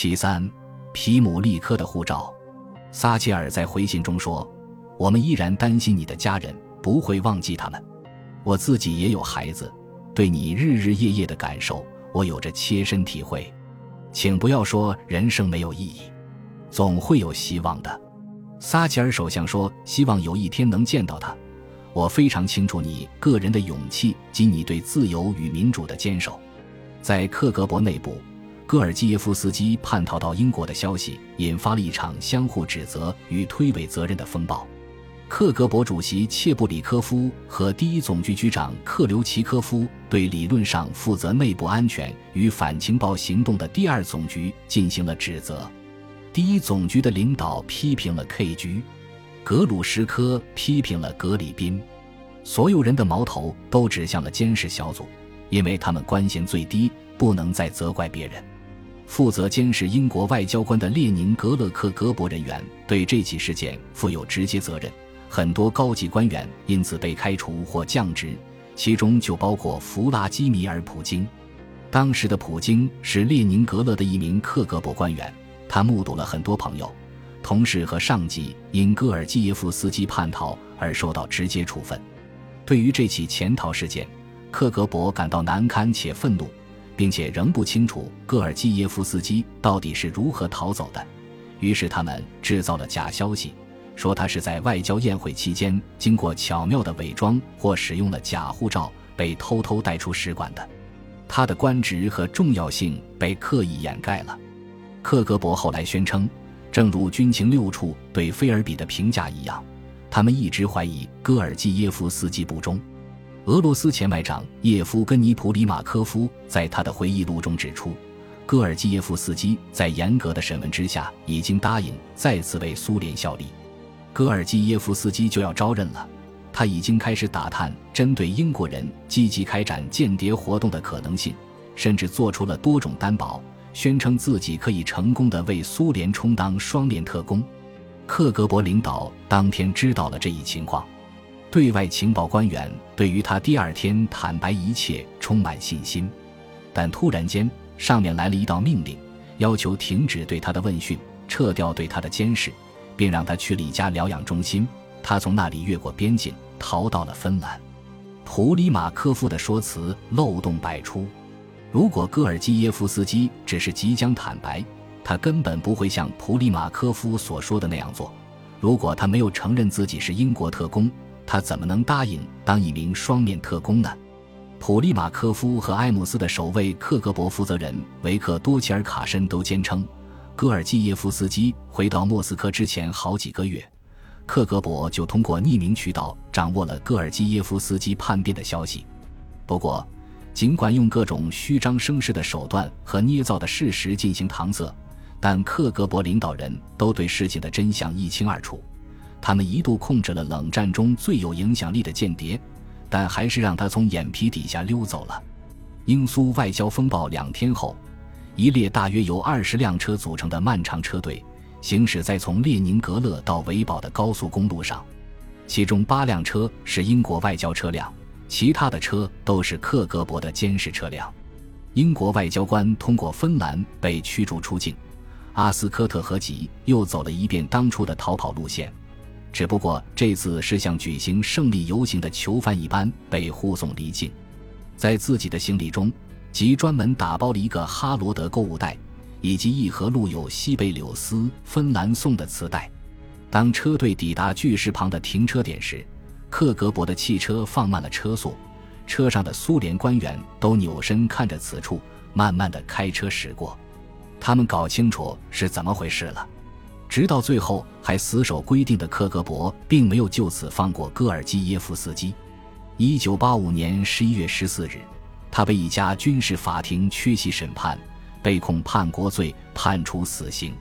其三，皮姆利科的护照。撒切尔在回信中说：“我们依然担心你的家人，不会忘记他们。我自己也有孩子，对你日日夜夜的感受，我有着切身体会。请不要说人生没有意义，总会有希望的。”撒切尔首相说：“希望有一天能见到他。我非常清楚你个人的勇气及你对自由与民主的坚守。”在克格勃内部。戈尔基耶夫斯基叛逃到英国的消息引发了一场相互指责与推诿责任的风暴。克格勃主席切布里科夫和第一总局局长克留奇科夫对理论上负责内部安全与反情报行动的第二总局进行了指责。第一总局的领导批评了 K 局，格鲁什科批评了格里宾，所有人的矛头都指向了监视小组，因为他们官衔最低，不能再责怪别人。负责监视英国外交官的列宁格勒克格勃人员对这起事件负有直接责任，很多高级官员因此被开除或降职，其中就包括弗拉基米尔·普京。当时的普京是列宁格勒的一名克格勃官员，他目睹了很多朋友、同事和上级因戈尔基耶夫斯基叛逃而受到直接处分。对于这起潜逃事件，克格勃感到难堪且愤怒。并且仍不清楚戈尔基耶夫斯基到底是如何逃走的，于是他们制造了假消息，说他是在外交宴会期间经过巧妙的伪装或使用了假护照被偷偷带出使馆的。他的官职和重要性被刻意掩盖了。克格勃后来宣称，正如军情六处对菲尔比的评价一样，他们一直怀疑戈尔基耶夫斯基不忠。俄罗斯前外长叶夫根尼普里马科夫在他的回忆录中指出，戈尔基耶夫斯基在严格的审问之下，已经答应再次为苏联效力。戈尔基耶夫斯基就要招认了，他已经开始打探针对英国人积极开展间谍活动的可能性，甚至做出了多种担保，宣称自己可以成功的为苏联充当双面特工。克格勃领导当天知道了这一情况。对外情报官员对于他第二天坦白一切充满信心，但突然间上面来了一道命令，要求停止对他的问讯，撤掉对他的监视，并让他去了一家疗养中心。他从那里越过边境，逃到了芬兰。普里马科夫的说辞漏洞百出。如果戈尔基耶夫斯基只是即将坦白，他根本不会像普里马科夫所说的那样做。如果他没有承认自己是英国特工，他怎么能答应当一名双面特工呢？普利马科夫和埃姆斯的首位克格勃负责人维克多齐尔卡申都坚称，戈尔基耶夫斯基回到莫斯科之前好几个月，克格勃就通过匿名渠道掌握了戈尔基耶夫斯基叛变的消息。不过，尽管用各种虚张声势的手段和捏造的事实进行搪塞，但克格勃领导人都对事情的真相一清二楚。他们一度控制了冷战中最有影响力的间谍，但还是让他从眼皮底下溜走了。英苏外交风暴两天后，一列大约由二十辆车组成的漫长车队行驶在从列宁格勒到维堡的高速公路上，其中八辆车是英国外交车辆，其他的车都是克格勃的监视车辆。英国外交官通过芬兰被驱逐出境，阿斯科特和吉又走了一遍当初的逃跑路线。只不过这次是像举行胜利游行的囚犯一般被护送离境，在自己的行李中，即专门打包了一个哈罗德购物袋，以及一盒录有西贝柳斯芬兰颂的磁带。当车队抵达巨石旁的停车点时，克格勃的汽车放慢了车速，车上的苏联官员都扭身看着此处，慢慢的开车驶过，他们搞清楚是怎么回事了。直到最后还死守规定的克格勃，并没有就此放过戈尔基耶夫斯基。一九八五年十一月十四日，他被一家军事法庭缺席审判，被控叛国罪，判处死刑。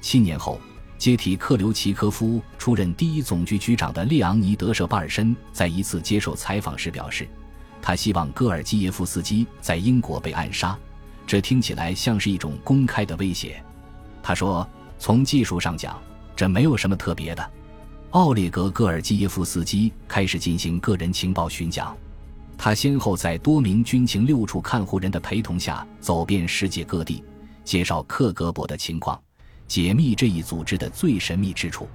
七年后，接替克留奇科夫出任第一总局局长的列昂尼德舍巴尔申在一次接受采访时表示，他希望戈尔基耶夫斯基在英国被暗杀，这听起来像是一种公开的威胁。他说。从技术上讲，这没有什么特别的。奥列格·戈尔基耶夫斯基开始进行个人情报巡讲，他先后在多名军情六处看护人的陪同下走遍世界各地，介绍克格勃的情况，解密这一组织的最神秘之处。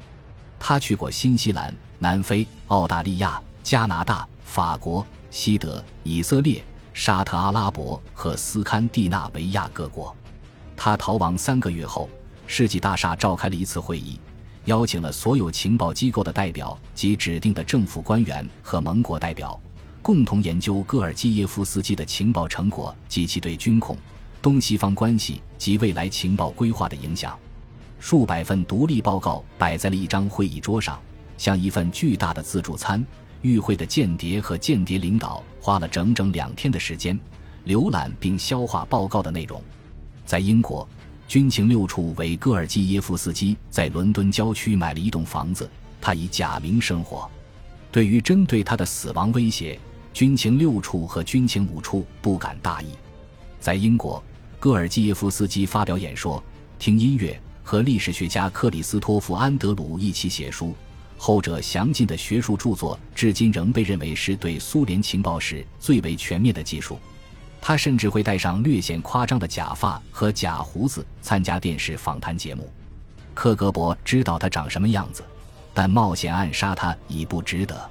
他去过新西兰、南非、澳大利亚、加拿大、法国、西德、以色列、沙特阿拉伯和斯堪的纳维亚各国。他逃亡三个月后，世纪大厦召开了一次会议，邀请了所有情报机构的代表及指定的政府官员和盟国代表，共同研究戈尔基耶夫斯基的情报成果及其对军控、东西方关系及未来情报规划的影响。数百份独立报告摆在了一张会议桌上，像一份巨大的自助餐。与会的间谍和间谍领导花了整整两天的时间，浏览并消化报告的内容。在英国，军情六处为戈尔基耶夫斯基在伦敦郊区买了一栋房子，他以假名生活。对于针对他的死亡威胁，军情六处和军情五处不敢大意。在英国，戈尔基耶夫斯基发表演说、听音乐，和历史学家克里斯托弗·安德鲁一起写书。后者详尽的学术著作，至今仍被认为是对苏联情报史最为全面的技术。他甚至会戴上略显夸张的假发和假胡子参加电视访谈节目。克格勃知道他长什么样子，但冒险暗杀他已不值得。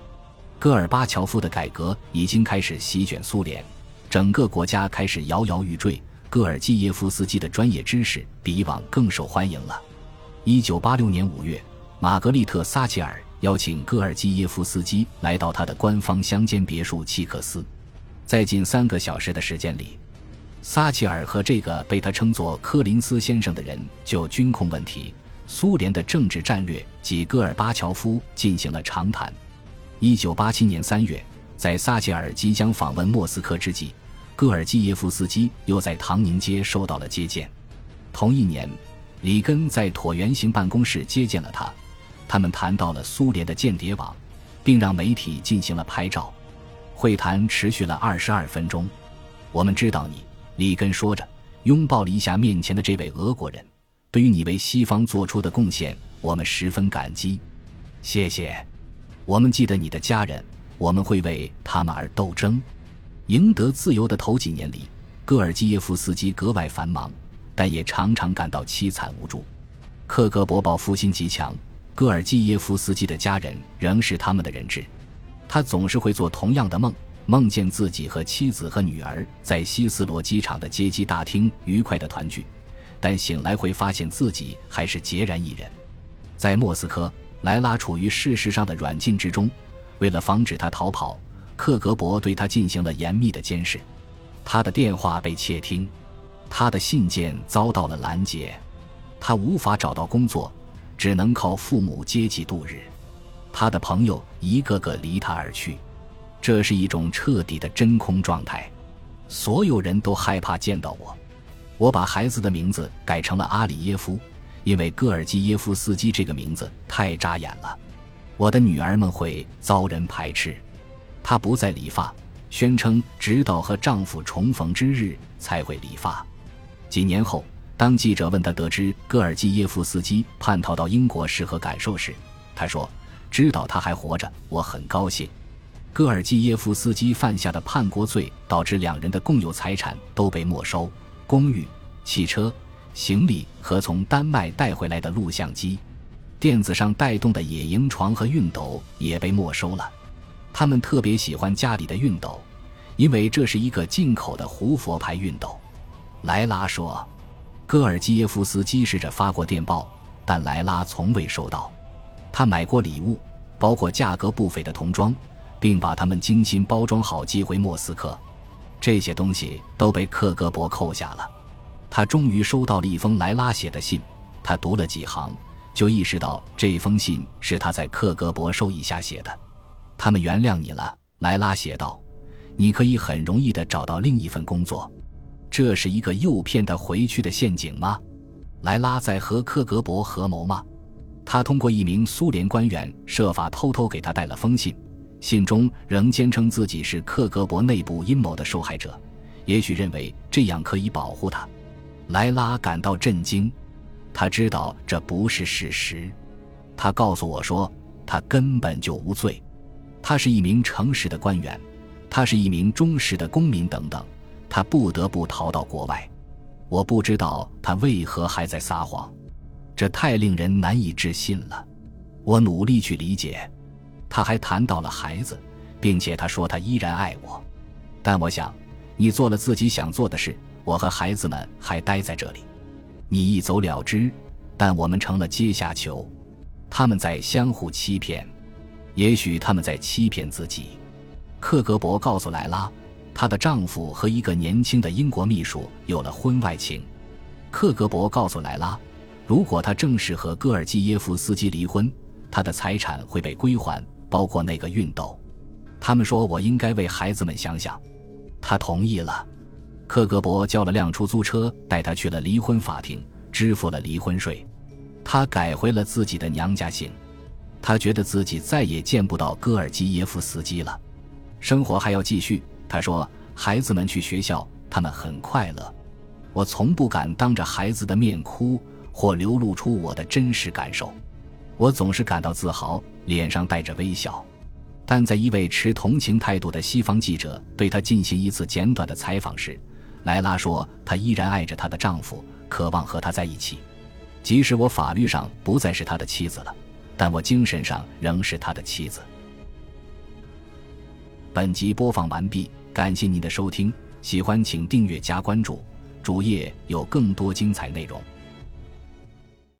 戈尔巴乔夫的改革已经开始席卷苏联，整个国家开始摇摇欲坠。戈尔基耶夫斯基的专业知识比以往更受欢迎了。一九八六年五月。玛格丽特·撒切尔邀请戈尔基耶夫斯基来到他的官方乡间别墅契克斯，在近三个小时的时间里，撒切尔和这个被他称作柯林斯先生的人就军控问题、苏联的政治战略及戈尔巴乔夫进行了长谈。一九八七年三月，在撒切尔即将访问莫斯科之际，戈尔基耶夫斯基又在唐宁街受到了接见。同一年，里根在椭圆形办公室接见了他。他们谈到了苏联的间谍网，并让媒体进行了拍照。会谈持续了二十二分钟。我们知道你，里根说着，拥抱了一下面前的这位俄国人。对于你为西方做出的贡献，我们十分感激。谢谢。我们记得你的家人，我们会为他们而斗争。赢得自由的头几年里，戈尔基耶夫斯基格外繁忙，但也常常感到凄惨无助。克格勃报复心极强。戈尔基耶夫斯基的家人仍是他们的人质，他总是会做同样的梦，梦见自己和妻子和女儿在希斯罗机场的接机大厅愉快的团聚，但醒来会发现自己还是孑然一人。在莫斯科，莱拉处于事实上的软禁之中，为了防止他逃跑，克格勃对他进行了严密的监视，他的电话被窃听，他的信件遭到了拦截，他无法找到工作。只能靠父母接济度日，他的朋友一个个离他而去，这是一种彻底的真空状态。所有人都害怕见到我。我把孩子的名字改成了阿里耶夫，因为戈尔基耶夫斯基这个名字太扎眼了。我的女儿们会遭人排斥。她不再理发，宣称直到和丈夫重逢之日才会理发。几年后。当记者问他得知戈尔基耶夫斯基叛逃到英国是何感受时，他说：“知道他还活着，我很高兴。”戈尔基耶夫斯基犯下的叛国罪导致两人的共有财产都被没收，公寓、汽车、行李和从丹麦带回来的录像机、垫子上带动的野营床和熨斗也被没收了。他们特别喜欢家里的熨斗，因为这是一个进口的胡佛牌熨斗。莱拉说。戈尔基耶夫斯基试着发过电报，但莱拉从未收到。他买过礼物，包括价格不菲的童装，并把它们精心包装好寄回莫斯科。这些东西都被克格勃扣下了。他终于收到了一封莱拉写的信，他读了几行，就意识到这封信是他在克格勃授意下写的。他们原谅你了，莱拉写道。你可以很容易地找到另一份工作。这是一个诱骗他回去的陷阱吗？莱拉在和克格勃合谋吗？他通过一名苏联官员设法偷偷给他带了封信，信中仍坚称自己是克格勃内部阴谋的受害者，也许认为这样可以保护他。莱拉感到震惊，他知道这不是事实。他告诉我说，他根本就无罪，他是一名诚实的官员，他是一名忠实的公民，等等。他不得不逃到国外。我不知道他为何还在撒谎，这太令人难以置信了。我努力去理解。他还谈到了孩子，并且他说他依然爱我。但我想，你做了自己想做的事，我和孩子们还待在这里。你一走了之，但我们成了阶下囚。他们在相互欺骗，也许他们在欺骗自己。克格勃告诉莱拉，她的丈夫和一个年轻的英国秘书有了婚外情。克格勃告诉莱拉，如果他正式和戈尔基耶夫斯基离婚，他的财产会被归还，包括那个熨斗。他们说我应该为孩子们想想。他同意了。克格勃叫了辆出租车，带他去了离婚法庭，支付了离婚税。他改回了自己的娘家姓。他觉得自己再也见不到戈尔基耶夫斯基了。生活还要继续。他说：“孩子们去学校，他们很快乐。我从不敢当着孩子的面哭或流露出我的真实感受。我总是感到自豪，脸上带着微笑。但在一位持同情态度的西方记者对她进行一次简短的采访时，莱拉说：“她依然爱着她的丈夫，渴望和他在一起。即使我法律上不再是他的妻子了，但我精神上仍是他的妻子。”本集播放完毕，感谢您的收听，喜欢请订阅加关注，主页有更多精彩内容。